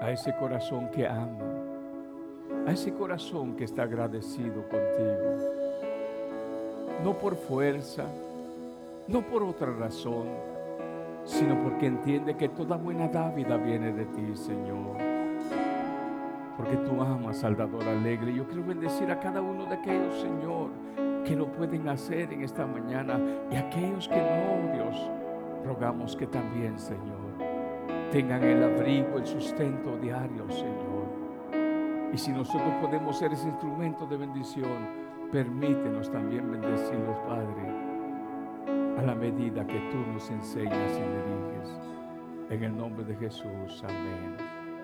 a ese corazón que ama, a ese corazón que está agradecido contigo. No por fuerza, no por otra razón, sino porque entiende que toda buena dávida viene de ti, Señor. Porque tú amas al dador alegre. Yo quiero bendecir a cada uno de aquellos, Señor, que lo pueden hacer en esta mañana y aquellos que no, Dios, rogamos que también, Señor, tengan el abrigo, el sustento diario, Señor. Y si nosotros podemos ser ese instrumento de bendición, permítenos también bendecirlos, Padre, a la medida que tú nos enseñas y diriges. En el nombre de Jesús, amén.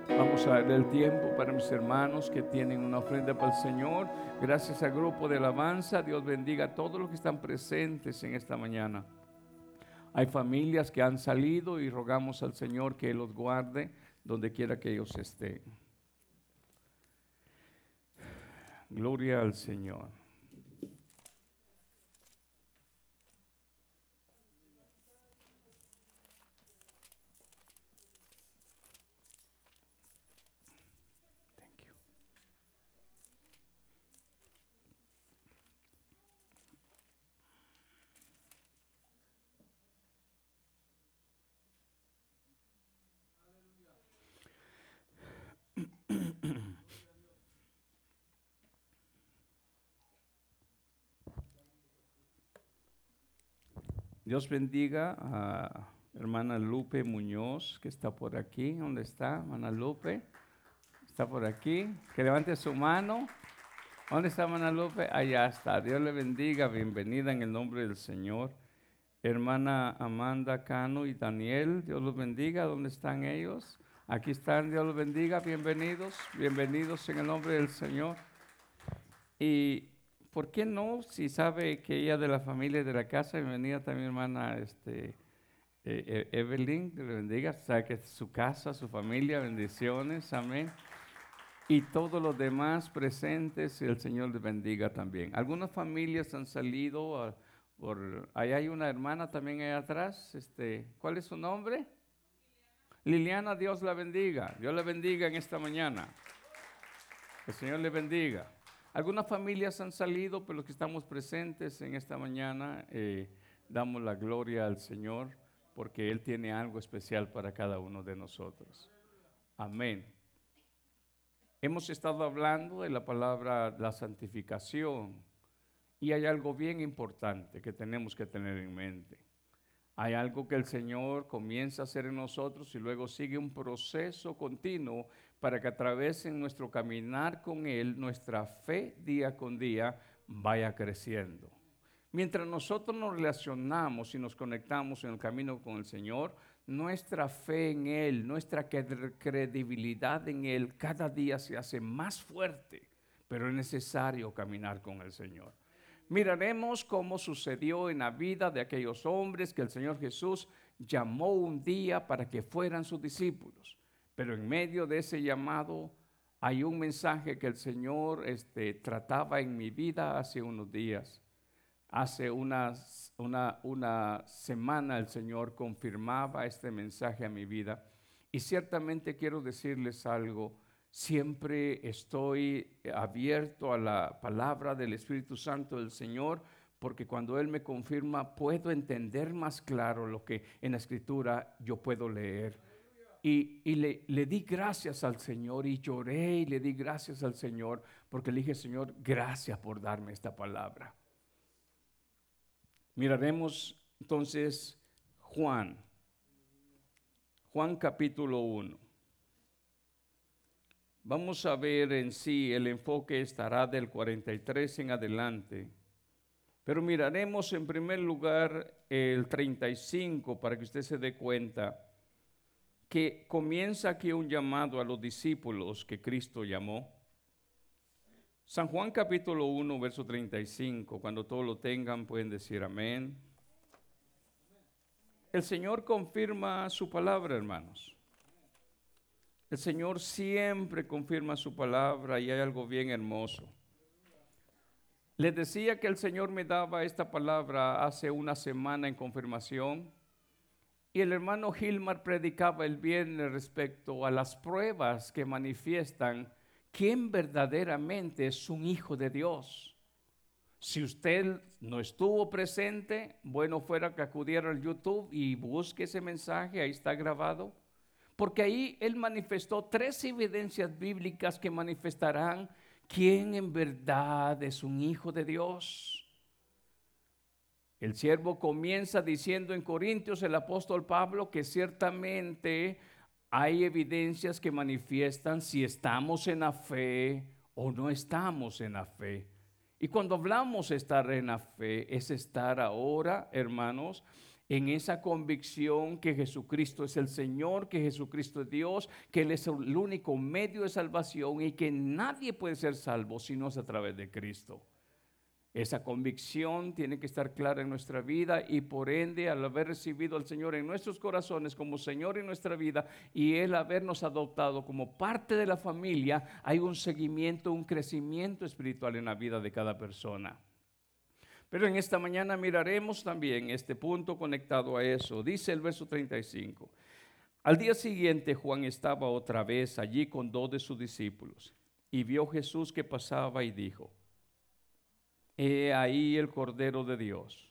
Vamos a darle el tiempo para mis hermanos que tienen una ofrenda para el Señor. Gracias al grupo de alabanza. Dios bendiga a todos los que están presentes en esta mañana. Hay familias que han salido y rogamos al Señor que los guarde donde quiera que ellos estén. Gloria al Señor. Dios bendiga a hermana Lupe Muñoz, que está por aquí. ¿Dónde está, hermana Lupe? Está por aquí. Que levante su mano. ¿Dónde está, hermana Lupe? Allá está. Dios le bendiga. Bienvenida en el nombre del Señor. Hermana Amanda Cano y Daniel, Dios los bendiga. ¿Dónde están ellos? Aquí están, Dios los bendiga. Bienvenidos, bienvenidos en el nombre del Señor. Y ¿por qué no? Si sabe que ella de la familia de la casa, bienvenida también hermana este, eh, eh, Evelyn, que le bendiga, sabe que su casa, su familia, bendiciones, amén. Y todos los demás presentes, el Señor les bendiga también. Algunas familias han salido, por, ahí hay una hermana también ahí atrás, este, ¿cuál es su nombre? Liliana, Dios la bendiga, Dios la bendiga en esta mañana. El Señor le bendiga. Algunas familias han salido, pero los que estamos presentes en esta mañana eh, damos la gloria al Señor porque Él tiene algo especial para cada uno de nosotros. Amén. Hemos estado hablando de la palabra la santificación y hay algo bien importante que tenemos que tener en mente. Hay algo que el Señor comienza a hacer en nosotros y luego sigue un proceso continuo para que a través de nuestro caminar con Él, nuestra fe día con día vaya creciendo. Mientras nosotros nos relacionamos y nos conectamos en el camino con el Señor, nuestra fe en Él, nuestra credibilidad en Él cada día se hace más fuerte, pero es necesario caminar con el Señor. Miraremos cómo sucedió en la vida de aquellos hombres que el Señor Jesús llamó un día para que fueran sus discípulos. Pero en medio de ese llamado hay un mensaje que el Señor este, trataba en mi vida hace unos días. Hace una, una semana el Señor confirmaba este mensaje a mi vida. Y ciertamente quiero decirles algo. Siempre estoy abierto a la palabra del Espíritu Santo del Señor porque cuando Él me confirma puedo entender más claro lo que en la escritura yo puedo leer. Y, le, le, di gracias al Señor y lloré y le di gracias al Señor porque le dije, Señor, gracias por darme esta palabra. Miraremos entonces Juan, Juan capítulo 1. Vamos a ver en sí, el enfoque estará del 43 en adelante. Pero miraremos en primer lugar el 35 para que usted se dé cuenta que comienza aquí un llamado a los discípulos que Cristo llamó. San Juan capítulo 1, verso 35, cuando todos lo tengan pueden decir amén. El Señor confirma su palabra, hermanos. El Señor siempre confirma su palabra y hay algo bien hermoso. Les decía que el Señor me daba esta palabra hace una semana en confirmación Y el hermano Gilmar predicaba el viernes respecto a las pruebas que manifiestan quién verdaderamente es un hijo de Dios. Si usted no estuvo presente, bueno fuera que acudiera al YouTube y busque ese mensaje, ahí está grabado. Porque ahí él manifestó tres evidencias bíblicas que manifestarán quién en verdad es un hijo de Dios. El siervo comienza diciendo en Corintios el apóstol Pablo que ciertamente hay evidencias que manifiestan si estamos en la fe o no estamos en la fe. Y cuando hablamos de estar en la fe, es estar ahora, hermanos, en esa convicción que Jesucristo es el Señor, que Jesucristo es Dios, que Él es el único medio de salvación y que nadie puede ser salvo si no es a través de Cristo. Esa convicción tiene que estar clara en nuestra vida y por ende al haber recibido al Señor en nuestros corazones como Señor en nuestra vida y Él habernos adoptado como parte de la familia, hay un seguimiento, un crecimiento espiritual en la vida de cada persona. Pero en esta mañana miraremos también este punto conectado a eso. Dice el verso 35. Al día siguiente Juan estaba otra vez allí con dos de sus discípulos y vio Jesús que pasaba y dijo, He ahí el Cordero de Dios.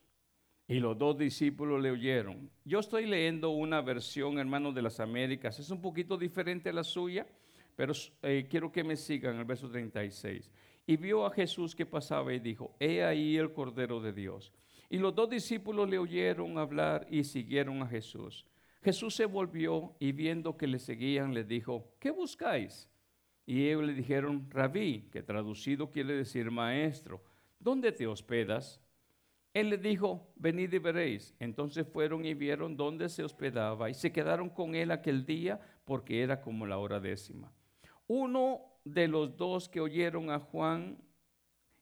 Y los dos discípulos le oyeron. Yo estoy leyendo una versión, hermano, de las Américas. Es un poquito diferente a la suya, pero eh, quiero que me sigan el verso 36. Y vio a Jesús que pasaba y dijo, he ahí el Cordero de Dios. Y los dos discípulos le oyeron hablar y siguieron a Jesús. Jesús se volvió y viendo que le seguían, le dijo, ¿qué buscáis? Y ellos le dijeron, rabí, que traducido quiere decir maestro. ¿Dónde te hospedas? Él le dijo, venid y veréis. Entonces fueron y vieron dónde se hospedaba y se quedaron con él aquel día porque era como la hora décima. Uno de los dos que oyeron a Juan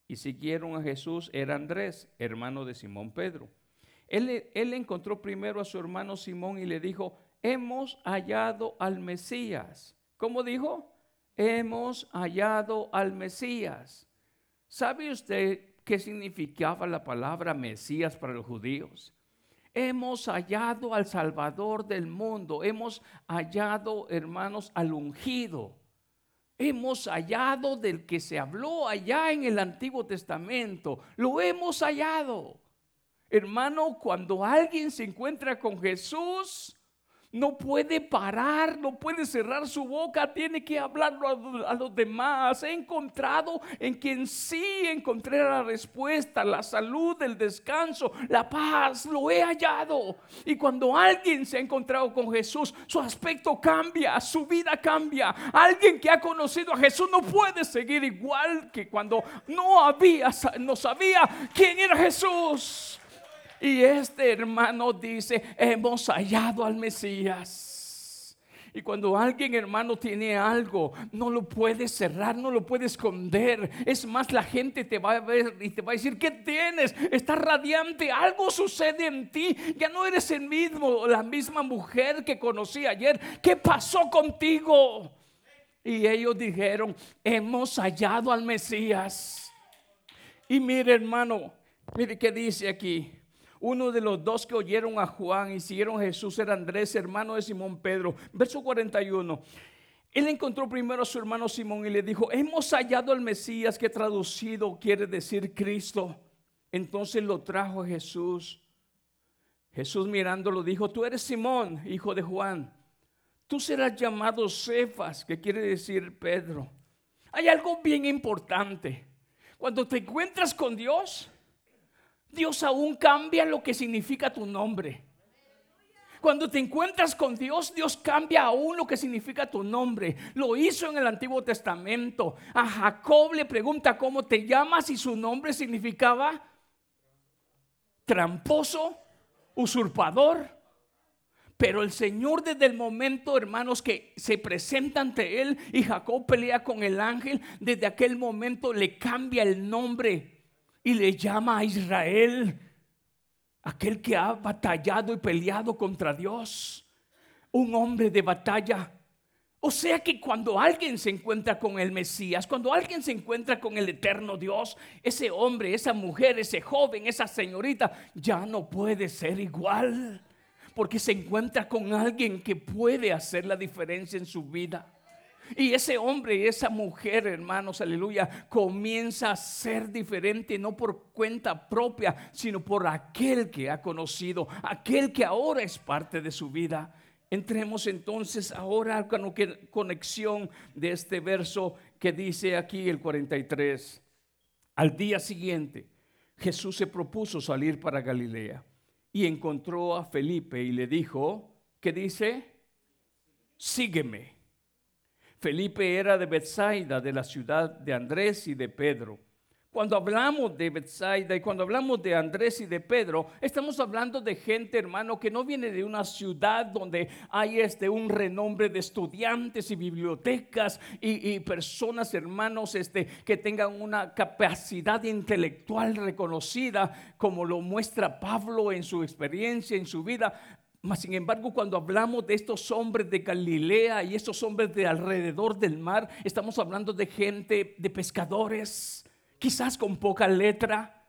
y siguieron a Jesús era Andrés, hermano de Simón Pedro. Él, encontró primero a su hermano Simón y le dijo, hemos hallado al Mesías. ¿Cómo dijo? Hemos hallado al Mesías. ¿Sabe usted qué significaba la palabra Mesías para los judíos. Hemos hallado al Salvador del mundo, hemos hallado, hermanos, al ungido. Hemos hallado del que se habló allá en el Antiguo Testamento. Lo hemos hallado. Hermano, cuando alguien se encuentra con Jesús, no puede parar, no puede cerrar su boca, tiene que hablarlo a, los demás. He encontrado en quien sí encontré la respuesta, la salud, el descanso, la paz, lo he hallado. Y cuando alguien se ha encontrado con Jesús, su aspecto cambia, su vida cambia. Alguien que ha conocido a Jesús no puede seguir igual que cuando no había, no sabía quién era Jesús. Y este hermano dice, hemos hallado al Mesías. Y cuando alguien, hermano, tiene algo, no lo puede cerrar, no lo puede esconder. Es más, la gente te va a ver y te va a decir, ¿qué tienes? Estás radiante, algo sucede en ti. Ya no eres el mismo, la misma mujer que conocí ayer. ¿Qué pasó contigo? Y ellos dijeron, hemos hallado al Mesías. Y mire, hermano, mire qué dice aquí. Uno de los dos que oyeron a Juan y siguieron a Jesús era Andrés, hermano de Simón Pedro. Verso 41. Él encontró primero a su hermano Simón y le dijo, hemos hallado al Mesías que traducido quiere decir Cristo. Entonces lo trajo a Jesús. Jesús mirándolo dijo, tú eres Simón, hijo de Juan. Tú serás llamado Cefas, que quiere decir Pedro. Hay algo bien importante. Cuando te encuentras con Dios, Dios aún cambia lo que significa tu nombre. Cuando te encuentras con Dios, Dios cambia aún lo que significa tu nombre. Lo hizo en el Antiguo Testamento. A Jacob le pregunta cómo te llamas y su nombre significaba tramposo, usurpador. Pero el Señor desde el momento, hermanos, que se presenta ante él y Jacob pelea con el ángel, desde aquel momento le cambia el nombre y le llama a Israel, aquel que ha batallado y peleado contra Dios, un hombre de batalla. O sea que cuando alguien se encuentra con el Mesías, cuando alguien se encuentra con el eterno Dios, ese hombre, esa mujer, ese joven, esa señorita, ya no puede ser igual porque se encuentra con alguien que puede hacer la diferencia en su vida. Y ese hombre y esa mujer, hermanos, aleluya, comienza a ser diferente no por cuenta propia, sino por aquel que ha conocido, aquel que ahora es parte de su vida. Entremos entonces ahora con la conexión de este verso que dice aquí el 43. Al día siguiente, Jesús se propuso salir para Galilea y encontró a Felipe y le dijo, ¿qué dice? Sígueme. Felipe era de Bethsaida, de la ciudad de Andrés y de Pedro. Cuando hablamos de Bethsaida y cuando hablamos de Andrés y de Pedro, estamos hablando de gente, hermano, que no viene de una ciudad donde hay este un renombre de estudiantes y bibliotecas y, personas, hermanos, este, que tengan una capacidad intelectual reconocida, como lo muestra Pablo en su experiencia, en su vida. Mas, sin embargo, cuando hablamos de estos hombres de Galilea y estos hombres de alrededor del mar, estamos hablando de gente, de pescadores, quizás con poca letra,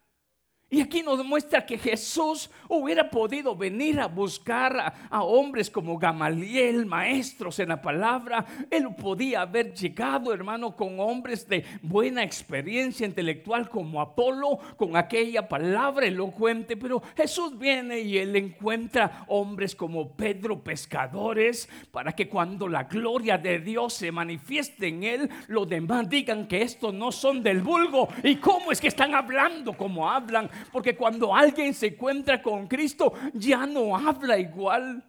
y aquí nos demuestra que Jesús hubiera podido venir a buscar a, hombres como Gamaliel, maestros en la palabra. Él podía haber llegado, hermano, con hombres de buena experiencia intelectual como Apolo, con aquella palabra elocuente. Pero Jesús viene y él encuentra hombres como Pedro, pescadores, para que cuando la gloria de Dios se manifieste en él, los demás digan que estos no son del vulgo. ¿Y cómo es que están hablando como hablan? Porque cuando alguien se encuentra con Cristo, ya no habla igual.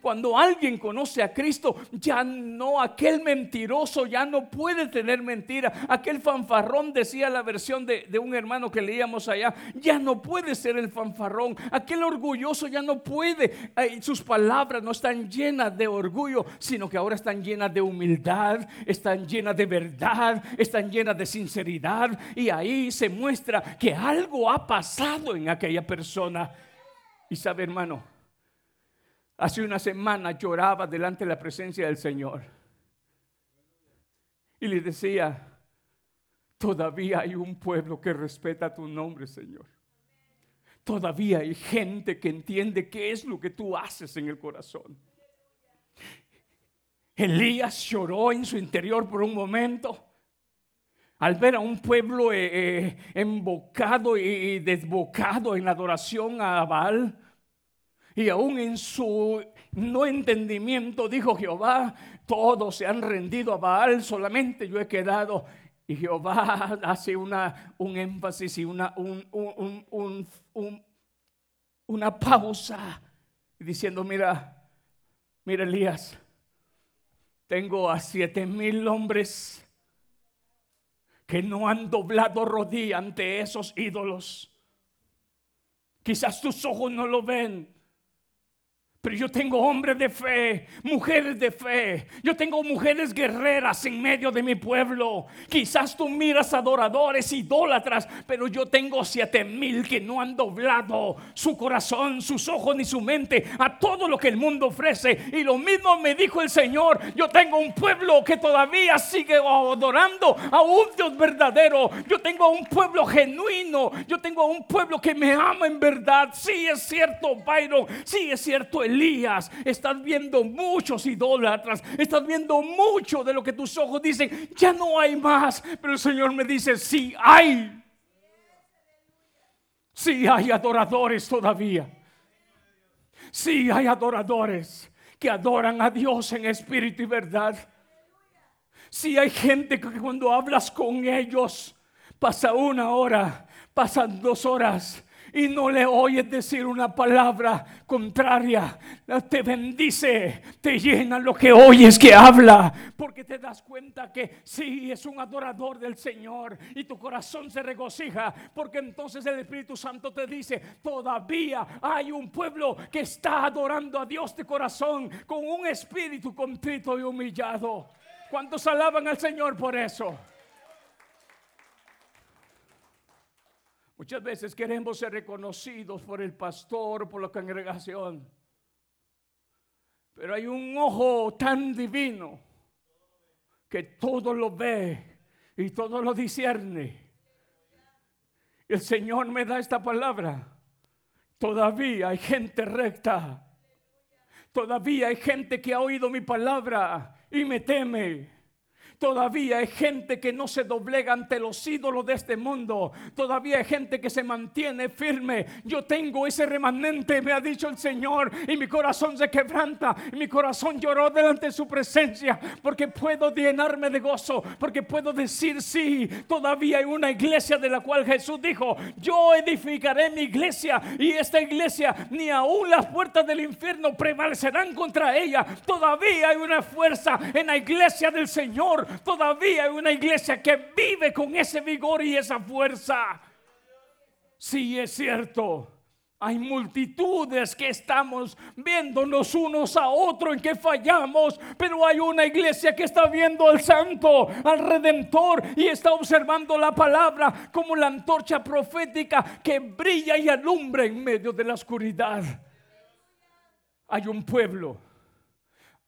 Cuando alguien conoce a Cristo, ya no, aquel mentiroso ya no puede tener mentira. Aquel fanfarrón, decía la versión de, un hermano que leíamos allá, ya no puede ser el fanfarrón. Aquel orgulloso ya no puede. sus palabras no están llenas de orgullo, sino que ahora están llenas de humildad, están llenas de verdad, están llenas de sinceridad. Y ahí se muestra que algo ha pasado en aquella persona. Y sabe, hermano, Hace una semana lloraba delante de la presencia del Señor. Y le decía, todavía hay un pueblo que respeta tu nombre, Señor. Todavía hay gente que entiende qué es lo que tú haces en el corazón. Elías lloró en su interior por un momento al ver a un pueblo eh, eh, embocado y desbocado en adoración a Baal. Y aún en su no entendimiento dijo Jehová, todos se han rendido a Baal, solamente yo he quedado. Y Jehová hace una, un énfasis y una, un, una pausa diciendo, mira, mira Elías, tengo a siete mil hombres que no han doblado rodilla ante esos ídolos. Quizás tus ojos no lo ven, pero yo tengo hombres de fe, mujeres de fe. Yo tengo mujeres guerreras en medio de mi pueblo. Quizás tú miras adoradores, idólatras, pero yo tengo siete mil que no han doblado su corazón, sus ojos ni su mente a todo lo que el mundo ofrece. Y lo mismo me dijo el Señor. Yo tengo un pueblo que todavía sigue adorando a un Dios verdadero. Yo tengo un pueblo genuino. Yo tengo un pueblo que me ama en verdad. Sí es cierto, Byron. Sí es cierto, Elías, estás viendo muchos idólatras, estás viendo mucho de lo que tus ojos dicen, ya no hay más, pero el Señor me dice, sí hay, sí hay adoradores todavía, sí hay adoradores que adoran a Dios en espíritu y verdad. Si hay gente que cuando hablas con ellos pasa una hora, pasan dos horas, y no le oyes decir una palabra contraria, te bendice, te llena lo que oyes que habla, porque te das cuenta que sí es un adorador del Señor y tu corazón se regocija, porque entonces el Espíritu Santo te dice, todavía hay un pueblo que está adorando a Dios de corazón con un espíritu contrito y humillado. ¿Cuántos alaban al Señor por eso? Muchas veces queremos ser reconocidos por el pastor, por la congregación. Pero hay un ojo tan divino que todo lo ve y todo lo discierne. El Señor me da esta palabra. Todavía hay gente recta Todavía hay gente que ha oído mi palabra y me teme. Todavía hay gente que no se doblega ante los ídolos de este mundo. Todavía hay gente que se mantiene firme. Yo tengo ese remanente, me ha dicho el Señor, y mi corazón se quebranta. Mi corazón lloró delante de su presencia, porque puedo llenarme de gozo, porque puedo decir sí. Todavía hay una iglesia de la cual Jesús dijo: Yo edificaré mi iglesia, y esta iglesia, ni aún las puertas del infierno prevalecerán contra ella. Todavía hay una fuerza en la iglesia del Señor todavía hay una iglesia que vive con ese vigor y esa fuerza. Sí, es cierto. Hay multitudes que estamos viéndonos unos a otros en que fallamos, pero hay una iglesia que está viendo al santo, al redentor y está observando la palabra como la antorcha profética que brilla y alumbra en medio de la oscuridad. Hay un pueblo,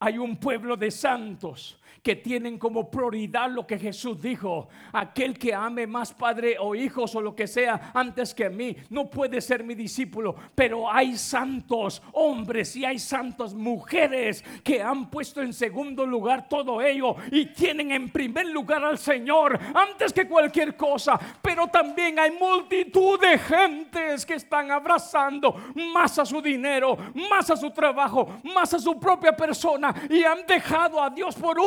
hay un pueblo de santos que tienen como prioridad lo que Jesús dijo. Aquel que ame más padre o hijos o lo que sea antes que mí no puede ser mi discípulo. Pero hay santos hombres y hay santas mujeres que han puesto en segundo lugar todo ello y tienen en primer lugar al Señor antes que cualquier cosa. Pero también hay multitud de gentes que están abrazando más a su dinero, más a su trabajo, más a su propia persona y han dejado a Dios por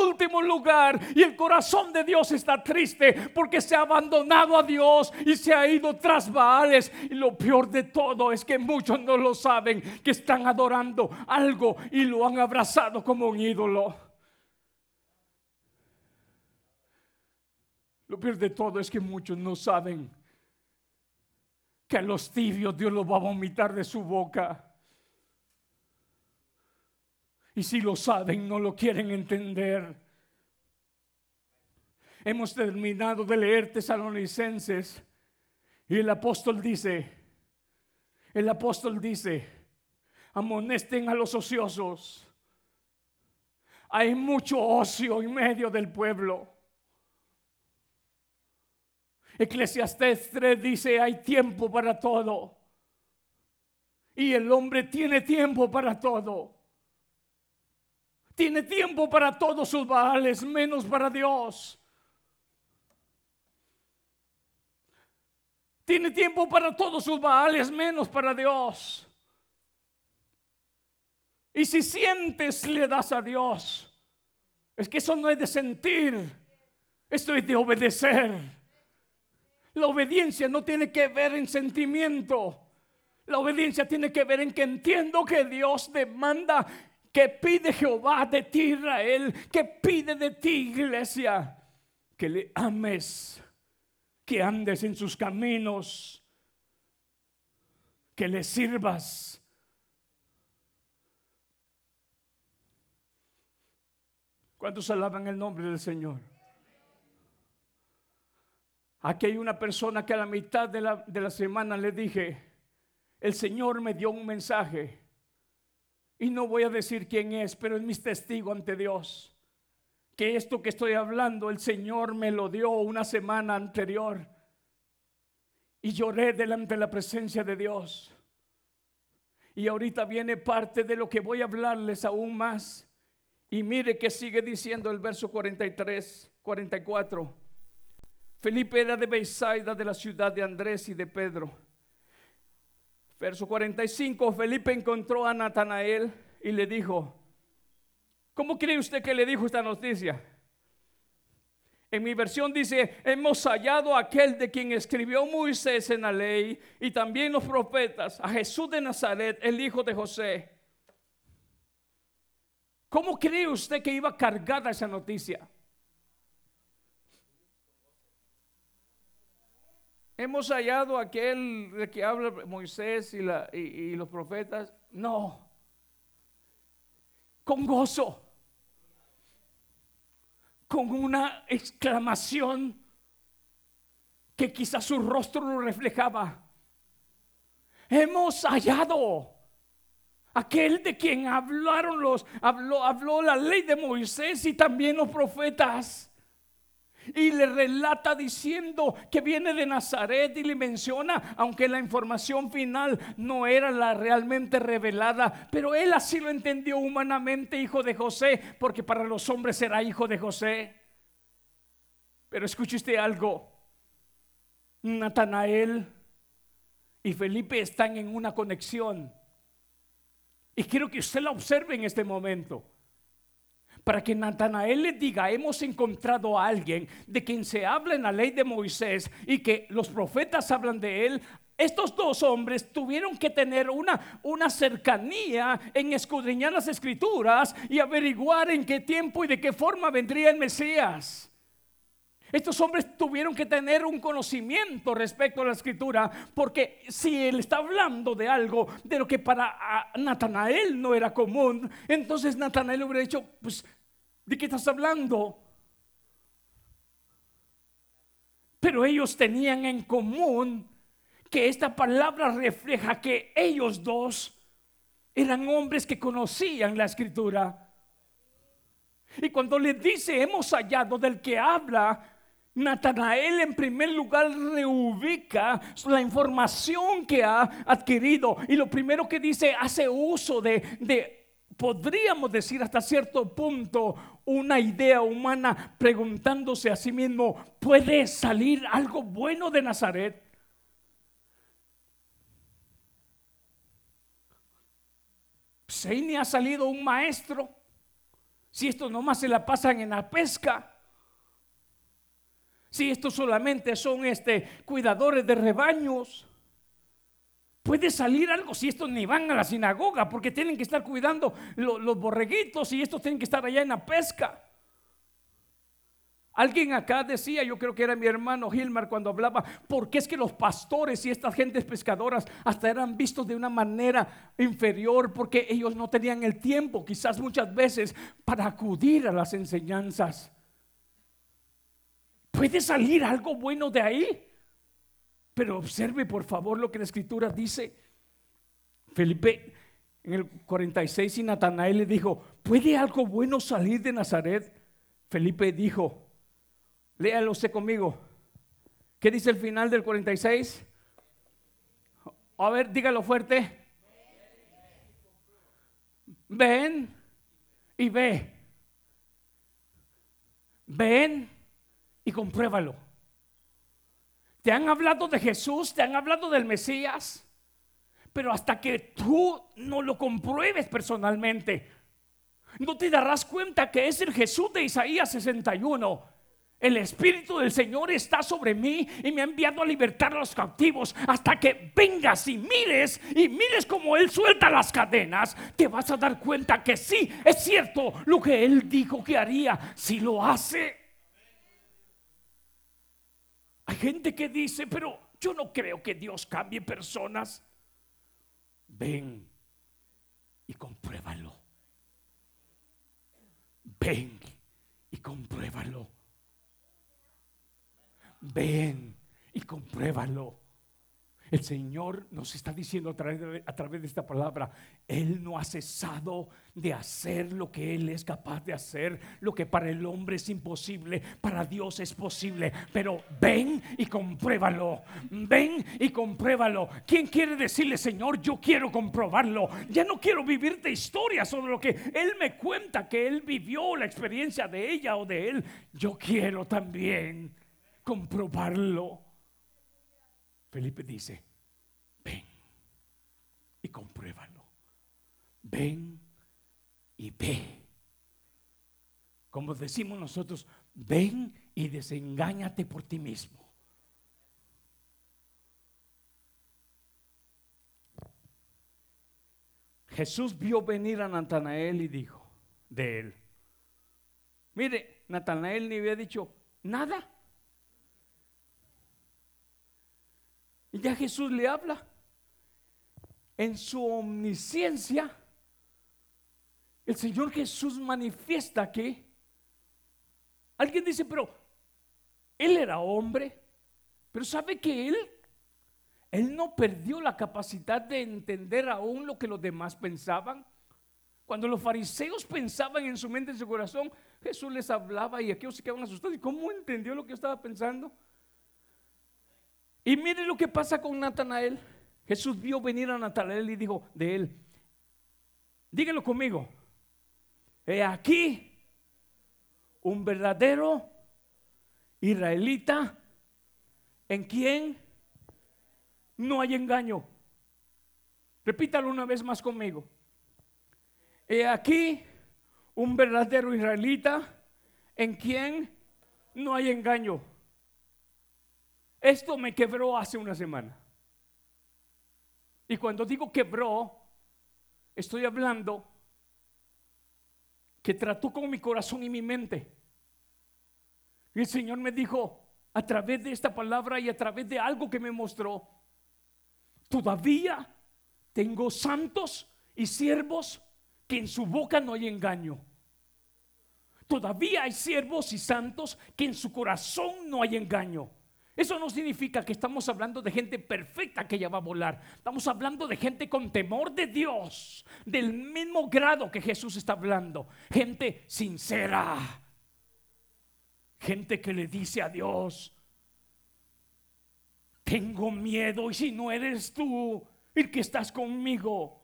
lugar y el corazón de Dios está triste porque se ha abandonado a Dios y se ha ido tras Baales. Y lo peor de todo es que muchos no lo saben, que están adorando algo y lo han abrazado como un ídolo. Lo peor de todo es que muchos no saben que a los tibios Dios los va a vomitar de su boca. Y si lo saben, no lo quieren entender. Hemos terminado de leer Tesalonicenses y el apóstol dice, el apóstol dice, amonesten a los ociosos. Hay mucho ocio en medio del pueblo. Eclesiastés 3 dice, hay tiempo para todo. Y el hombre tiene tiempo para todo. Tiene tiempo para todos sus baales, menos para Dios. Tiene tiempo para todos sus baales, menos para Dios. Y si sientes, le das a Dios. Es que eso no es de sentir, esto es de obedecer. La obediencia no tiene que ver en sentimiento. La obediencia tiene que ver en que entiendo que Dios demanda, que pide Jehová de ti, Israel, que pide de ti, iglesia, que le ames que andes en sus caminos, que le sirvas. ¿Cuántos alaban el nombre del Señor? Aquí hay una persona que a la mitad de la, de la semana le dije, el Señor me dio un mensaje y no voy a decir quién es, pero es mi testigo ante Dios que esto que estoy hablando el Señor me lo dio una semana anterior y lloré delante de la presencia de Dios. Y ahorita viene parte de lo que voy a hablarles aún más. Y mire que sigue diciendo el verso 43, 44. Felipe era de Beisaida, de la ciudad de Andrés y de Pedro. Verso 45, Felipe encontró a Natanael y le dijo, ¿Cómo cree usted que le dijo esta noticia? En mi versión dice, hemos hallado a aquel de quien escribió Moisés en la ley y también los profetas, a Jesús de Nazaret, el hijo de José. ¿Cómo cree usted que iba cargada esa noticia? Hemos hallado a aquel de que habla Moisés y, y los profetas. No, con gozo con una exclamación que quizás su rostro lo reflejaba. Hemos hallado aquel de quien hablaron los, habló, habló la ley de Moisés y también los profetas. Y le relata diciendo que viene de Nazaret y le menciona, aunque la información final no era la realmente revelada, pero él así lo entendió humanamente, hijo de José, porque para los hombres era hijo de José. Pero escuche usted algo, Natanael y Felipe están en una conexión. Y quiero que usted la observe en este momento para que Natanael le diga, hemos encontrado a alguien de quien se habla en la ley de Moisés y que los profetas hablan de él. Estos dos hombres tuvieron que tener una, una cercanía en escudriñar las escrituras y averiguar en qué tiempo y de qué forma vendría el Mesías. Estos hombres tuvieron que tener un conocimiento respecto a la escritura, porque si él está hablando de algo de lo que para Natanael no era común, entonces Natanael hubiera dicho, pues ¿De qué estás hablando? Pero ellos tenían en común que esta palabra refleja que ellos dos eran hombres que conocían la escritura. Y cuando le dice hemos hallado del que habla, Natanael en primer lugar reubica la información que ha adquirido y lo primero que dice hace uso de, de podríamos decir hasta cierto punto, una idea humana preguntándose a sí mismo, ¿puede salir algo bueno de Nazaret? Si ni ha salido un maestro, si estos nomás se la pasan en la pesca, si estos solamente son este, cuidadores de rebaños, puede salir algo si estos ni van a la sinagoga porque tienen que estar cuidando los borreguitos y estos tienen que estar allá en la pesca. Alguien acá decía, yo creo que era mi hermano Gilmar cuando hablaba, porque es que los pastores y estas gentes pescadoras hasta eran vistos de una manera inferior porque ellos no tenían el tiempo, quizás muchas veces, para acudir a las enseñanzas. ¿Puede salir algo bueno de ahí? Pero observe por favor lo que la escritura dice. Felipe en el 46 y Natanael le dijo, ¿puede algo bueno salir de Nazaret? Felipe dijo, léalo usted conmigo. ¿Qué dice el final del 46? A ver, dígalo fuerte. Ven y ve. Ven y compruébalo. Te han hablado de Jesús, te han hablado del Mesías, pero hasta que tú no lo compruebes personalmente, no te darás cuenta que es el Jesús de Isaías 61. El Espíritu del Señor está sobre mí y me ha enviado a libertar a los cautivos. Hasta que vengas y mires y mires como Él suelta las cadenas, te vas a dar cuenta que sí, es cierto lo que Él dijo que haría. Si lo hace, hay gente que dice, pero yo no creo que Dios cambie personas. Ven y compruébalo. Ven y compruébalo. Ven y compruébalo. El Señor nos está diciendo a través, de, a través, de, esta palabra, Él no ha cesado de hacer lo que Él es capaz de hacer, lo que para el hombre es imposible, para Dios es posible. Pero ven y compruébalo, ven y compruébalo. ¿Quién quiere decirle, Señor, yo quiero comprobarlo? Ya no quiero vivir de historias sobre lo que Él me cuenta, que Él vivió la experiencia de ella o de Él. Yo quiero también comprobarlo. Felipe dice, ven y compruébalo. Ven y ve. Como decimos nosotros, ven y desengáñate por ti mismo. Jesús vio venir a Natanael y dijo de él, mire, Natanael ni había dicho nada. Y ya Jesús le habla. En su omnisciencia, el Señor Jesús manifiesta que alguien dice, pero Él era hombre, pero sabe que Él, Él no perdió la capacidad de entender aún lo que los demás pensaban. Cuando los fariseos pensaban en su mente, en su corazón, Jesús les hablaba y aquellos se quedaban asustados. ¿Y cómo entendió lo que estaba pensando? Y mire lo que pasa con Natanael. Jesús vio venir a Natanael y dijo de él, díganlo conmigo, he aquí un verdadero israelita en quien no hay engaño. Repítalo una vez más conmigo. He aquí un verdadero israelita en quien no hay engaño. Esto me quebró hace una semana. Y cuando digo quebró, estoy hablando que trató con mi corazón y mi mente. Y el Señor me dijo, a través de esta palabra y a través de algo que me mostró, todavía tengo santos y siervos que en su boca no hay engaño. Todavía hay siervos y santos que en su corazón no hay engaño. Eso no significa que estamos hablando de gente perfecta que ya va a volar. Estamos hablando de gente con temor de Dios, del mismo grado que Jesús está hablando. Gente sincera. Gente que le dice a Dios, tengo miedo y si no eres tú el que estás conmigo,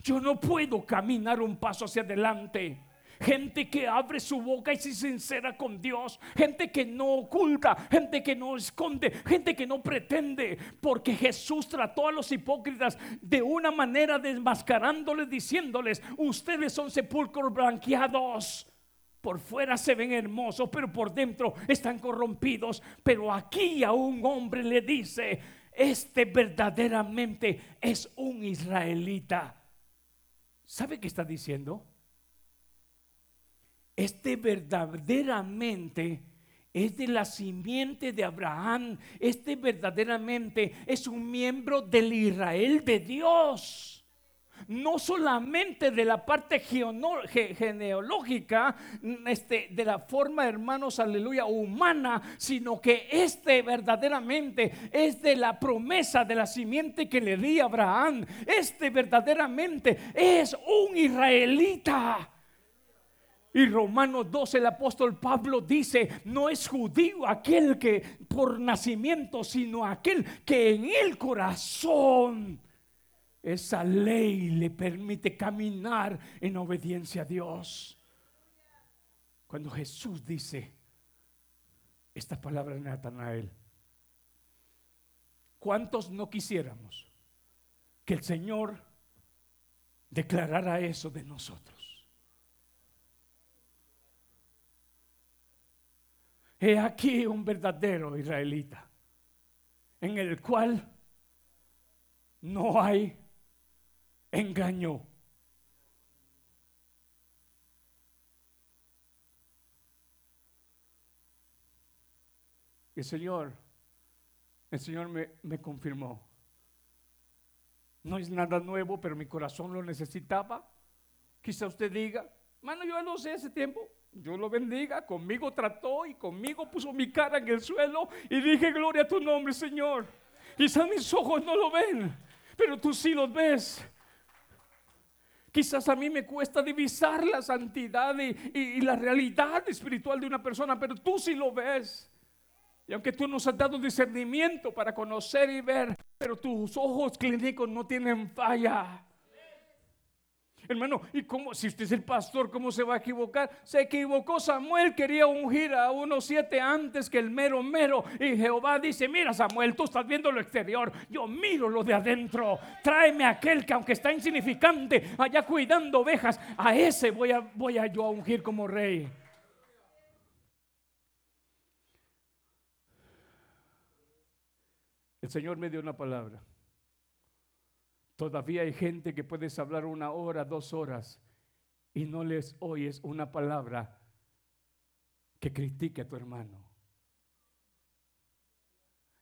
yo no puedo caminar un paso hacia adelante gente que abre su boca y se sincera con Dios, gente que no oculta, gente que no esconde, gente que no pretende, porque Jesús trató a los hipócritas de una manera desmascarándoles, diciéndoles, ustedes son sepulcros blanqueados. Por fuera se ven hermosos, pero por dentro están corrompidos. Pero aquí a un hombre le dice, este verdaderamente es un israelita. ¿Sabe qué está diciendo? Este verdaderamente es de la simiente de Abraham. Este verdaderamente es un miembro del Israel de Dios. No solamente de la parte genealógica, este, de la forma, hermanos, aleluya, humana, sino que este verdaderamente es de la promesa de la simiente que le di a Abraham. Este verdaderamente es un israelita. Y Romanos 12 el apóstol Pablo dice, no es judío aquel que por nacimiento, sino aquel que en el corazón esa ley le permite caminar en obediencia a Dios. Cuando Jesús dice esta palabra en Natanael, ¿cuántos no quisiéramos que el Señor declarara eso de nosotros? He aquí un verdadero israelita en el cual no hay engaño. El Señor, el Señor me, me confirmó. No es nada nuevo, pero mi corazón lo necesitaba. Quizá usted diga, mano, yo no sé ese tiempo. Yo lo bendiga, conmigo trató y conmigo puso mi cara en el suelo y dije, gloria a tu nombre, Señor. Quizás mis ojos no lo ven, pero tú sí los ves. Quizás a mí me cuesta divisar la santidad y, la realidad espiritual de una persona, pero tú sí lo ves. Y aunque tú nos has dado discernimiento para conocer y ver, pero tus ojos clínicos no tienen falla. Hermano, ¿y cómo? Si usted es el pastor, ¿cómo se va a equivocar? Se equivocó Samuel, quería ungir a unos siete antes que el mero mero. Y Jehová dice, mira Samuel, tú estás viendo lo exterior, yo miro lo de adentro. Tráeme aquel que aunque está insignificante, allá cuidando ovejas, a ese voy a, voy a yo a ungir como rey. El Señor me dio una palabra. Todavía hay gente que puedes hablar una hora, dos horas y no les oyes una palabra que critique a tu hermano.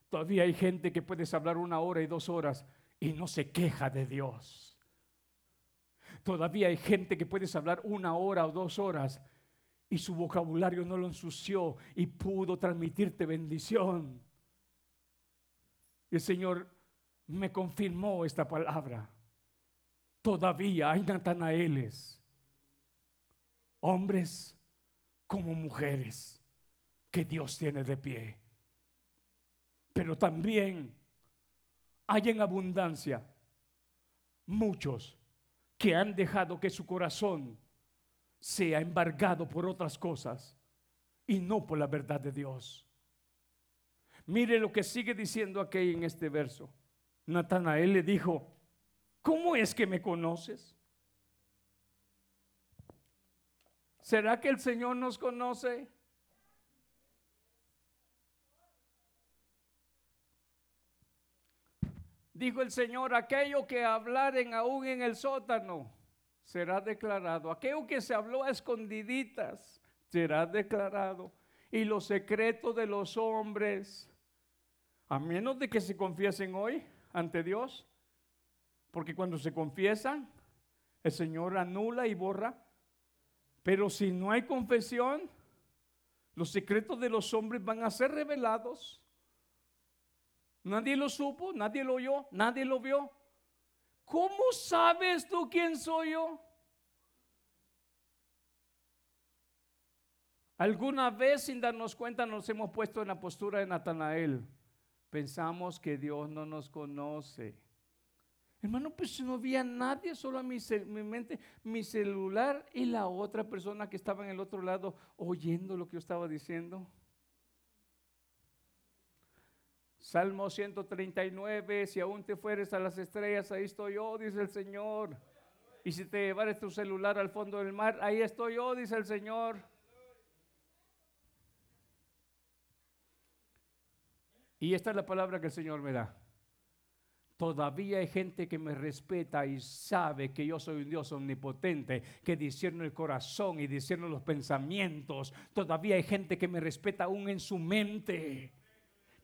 Todavía hay gente que puedes hablar una hora y dos horas y no se queja de Dios. Todavía hay gente que puedes hablar una hora o dos horas y su vocabulario no lo ensució y pudo transmitirte bendición. El Señor me confirmó esta palabra. Todavía hay Natanaeles hombres como mujeres que Dios tiene de pie. Pero también hay en abundancia muchos que han dejado que su corazón sea embargado por otras cosas y no por la verdad de Dios. Mire lo que sigue diciendo aquí en este verso. Natanael le dijo, ¿cómo es que me conoces? ¿Será que el Señor nos conoce? Dijo el Señor, aquello que hablaren aún en el sótano será declarado. Aquello que se habló a escondiditas será declarado. Y los secretos de los hombres, a menos de que se confiesen hoy ante Dios, porque cuando se confiesan, el Señor anula y borra. Pero si no hay confesión, los secretos de los hombres van a ser revelados. Nadie lo supo, nadie lo oyó, nadie lo vio. ¿Cómo sabes tú quién soy yo? Alguna vez sin darnos cuenta nos hemos puesto en la postura de Natanael. Pensamos que Dios no nos conoce. Hermano, pues no había nadie, solo a mi, mi, mente, mi celular y la otra persona que estaba en el otro lado oyendo lo que yo estaba diciendo. Salmo 139, si aún te fueres a las estrellas, ahí estoy yo, dice el Señor. Y si te llevares tu celular al fondo del mar, ahí estoy yo, dice el Señor. Y esta es la palabra que el Señor me da. Todavía hay gente que me respeta y sabe que yo soy un Dios omnipotente, que discierne el corazón y discierne los pensamientos. Todavía hay gente que me respeta aún en su mente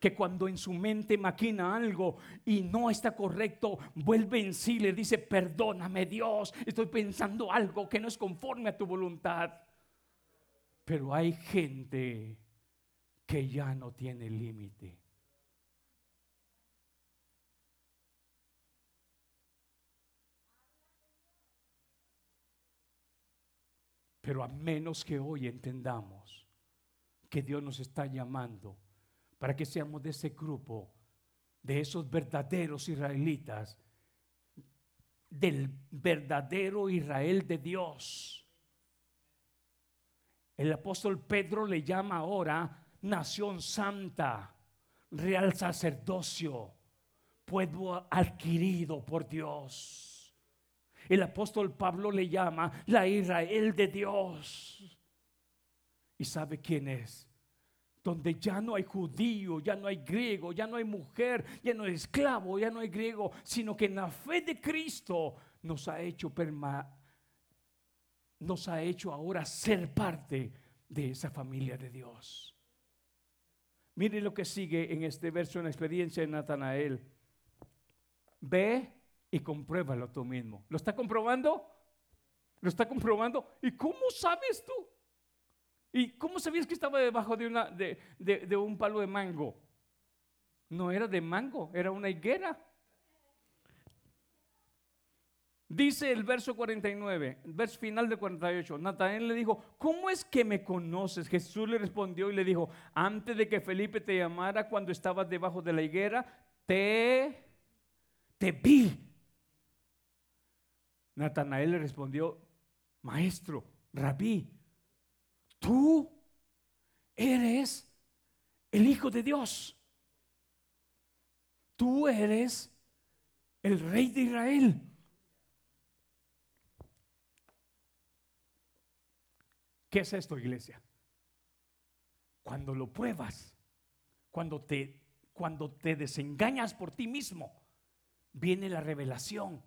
que cuando en su mente maquina algo y no está correcto, vuelve en sí, le dice, perdóname Dios, estoy pensando algo que no es conforme a tu voluntad. Pero hay gente que ya no tiene límite. Pero a menos que hoy entendamos que Dios nos está llamando para que seamos de ese grupo, de esos verdaderos israelitas, del verdadero Israel de Dios. El apóstol Pedro le llama ahora nación santa, real sacerdocio, pueblo adquirido por Dios. El apóstol Pablo le llama la Israel de Dios. ¿Y sabe quién es? donde ya no hay judío, ya no hay griego, ya no hay mujer, ya no hay esclavo, ya no hay griego, sino que en la fe de Cristo nos ha hecho perma nos ha hecho ahora ser parte de esa familia de Dios. Mire lo que sigue en este verso en la experiencia de Natanael. Ve y compruébalo tú mismo. ¿Lo está comprobando? ¿Lo está comprobando? ¿Y cómo sabes tú? ¿Y cómo sabías que estaba debajo de, una, de, un palo de mango? No era de mango, era una higuera. Dice el verso 49, el verso final de 48, Natanael le dijo, ¿cómo es que me conoces? Jesús le respondió y le dijo, antes de que Felipe te llamara cuando estabas debajo de la higuera, te, te vi. Natanael le respondió, maestro, rabí, Tú eres el Hijo de Dios. Tú eres el Rey de Israel. ¿Qué es esto, iglesia? Cuando lo pruebas, cuando te, cuando te desengañas por ti mismo, viene la revelación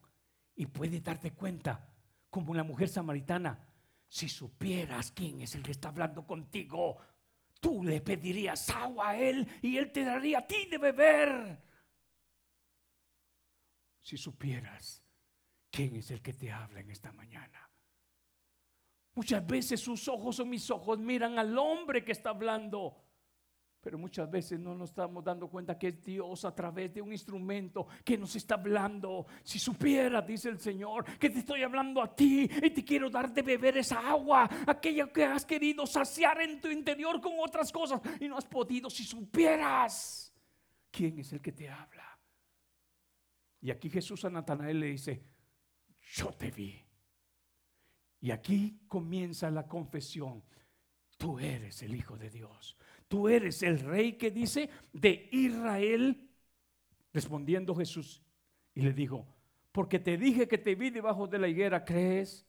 y puedes darte cuenta, como la mujer samaritana, si supieras quién es el que está hablando contigo, tú le pedirías agua a él y él te daría a ti de beber. Si supieras quién es el que te habla en esta mañana. Muchas veces sus ojos o mis ojos miran al hombre que está hablando. Pero muchas veces no nos estamos dando cuenta que es Dios a través de un instrumento que nos está hablando. Si supiera, dice el Señor, que te estoy hablando a ti y te quiero dar de beber esa agua, aquella que has querido saciar en tu interior con otras cosas y no has podido. Si supieras quién es el que te habla. Y aquí Jesús a Natanael le dice, yo te vi. Y aquí comienza la confesión. Tú eres el Hijo de Dios tú eres el rey que dice de Israel. Respondiendo Jesús y le dijo, porque te dije que te vi debajo de la higuera, ¿crees?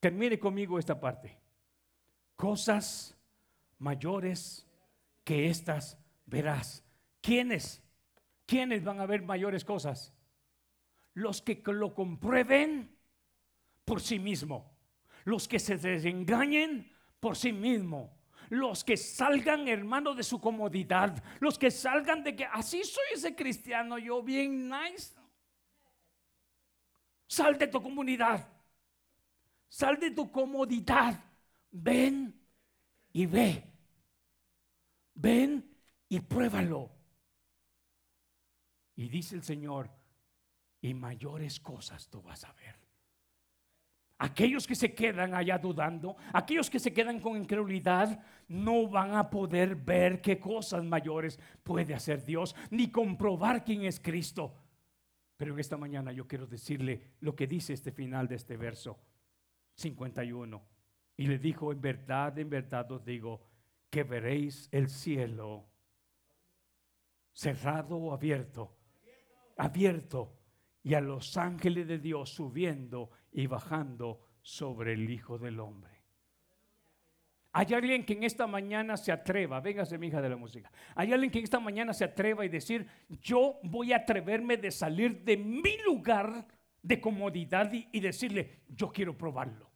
Termine conmigo esta parte. Cosas mayores que estas verás. ¿Quiénes? ¿Quiénes van a ver mayores cosas? Los que lo comprueben por sí mismo. Los que se desengañen por sí mismo. Los que salgan, hermano, de su comodidad. Los que salgan de que así soy ese cristiano, yo bien nice. Sal de tu comunidad. Sal de tu comodidad. Ven y ve. Ven y pruébalo. Y dice el Señor, y mayores cosas tú vas a ver. Aquellos que se quedan allá dudando, aquellos que se quedan con incredulidad, no van a poder ver qué cosas mayores puede hacer Dios, ni comprobar quién es Cristo. Pero en esta mañana yo quiero decirle lo que dice este final de este verso 51. Y le dijo, en verdad, en verdad os digo, que veréis el cielo cerrado o abierto, abierto, y a los ángeles de Dios subiendo y bajando sobre el Hijo del Hombre. Hay alguien que en esta mañana se atreva, véngase mi hija de la música, hay alguien que en esta mañana se atreva y decir, yo voy a atreverme de salir de mi lugar de comodidad y, y decirle, yo quiero probarlo.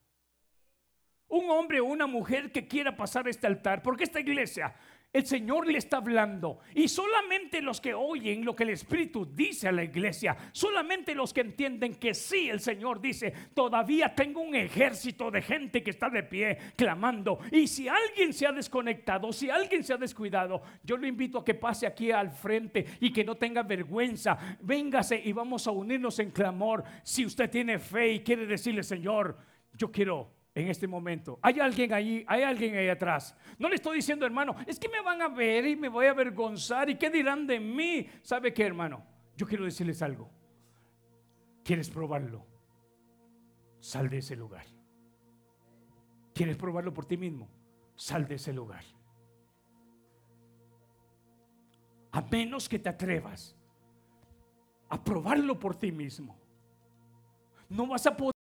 Un hombre o una mujer que quiera pasar este altar, porque esta iglesia el Señor le está hablando. Y solamente los que oyen lo que el Espíritu dice a la iglesia, solamente los que entienden que sí, el Señor dice, todavía tengo un ejército de gente que está de pie clamando. Y si alguien se ha desconectado, si alguien se ha descuidado, yo lo invito a que pase aquí al frente y que no tenga vergüenza. Véngase y vamos a unirnos en clamor. Si usted tiene fe y quiere decirle, Señor, yo quiero en este momento. Hay alguien ahí, hay alguien ahí atrás. No le estoy diciendo, hermano, es que me van a ver y me voy a avergonzar y qué dirán de mí. ¿Sabe qué, hermano? Yo quiero decirles algo. ¿Quieres probarlo? Sal de ese lugar. ¿Quieres probarlo por ti mismo? Sal de ese lugar. A menos que te atrevas a probarlo por ti mismo. No vas a poder